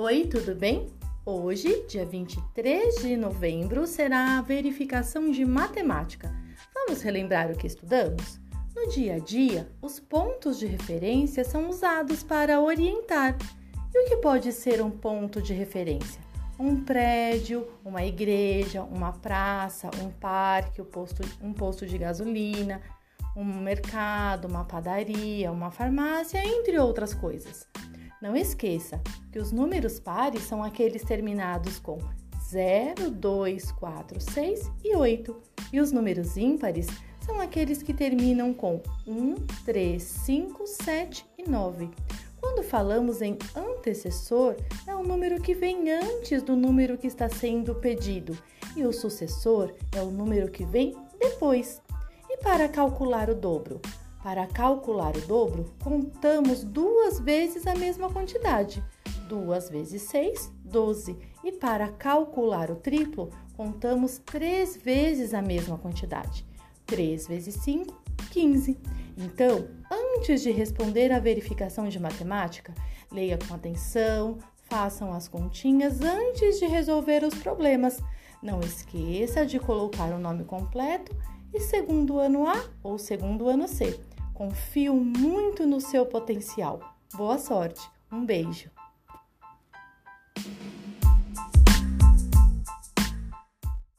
Oi, tudo bem? Hoje, dia 23 de novembro, será a verificação de matemática. Vamos relembrar o que estudamos? No dia a dia, os pontos de referência são usados para orientar. E o que pode ser um ponto de referência? Um prédio, uma igreja, uma praça, um parque, um posto, um posto de gasolina, um mercado, uma padaria, uma farmácia, entre outras coisas. Não esqueça que os números pares são aqueles terminados com 0, 2, 4, 6 e 8, e os números ímpares são aqueles que terminam com 1, 3, 5, 7 e 9. Quando falamos em antecessor, é o número que vem antes do número que está sendo pedido, e o sucessor é o número que vem depois. E para calcular o dobro? Para calcular o dobro, contamos duas vezes a mesma quantidade. 2 vezes 6, 12. E para calcular o triplo, contamos três vezes a mesma quantidade. 3 vezes 5, 15. Então, antes de responder à verificação de matemática, leia com atenção, façam as continhas antes de resolver os problemas. Não esqueça de colocar o nome completo e segundo ano A ou segundo ano C. Confio muito no seu potencial. Boa sorte. Um beijo.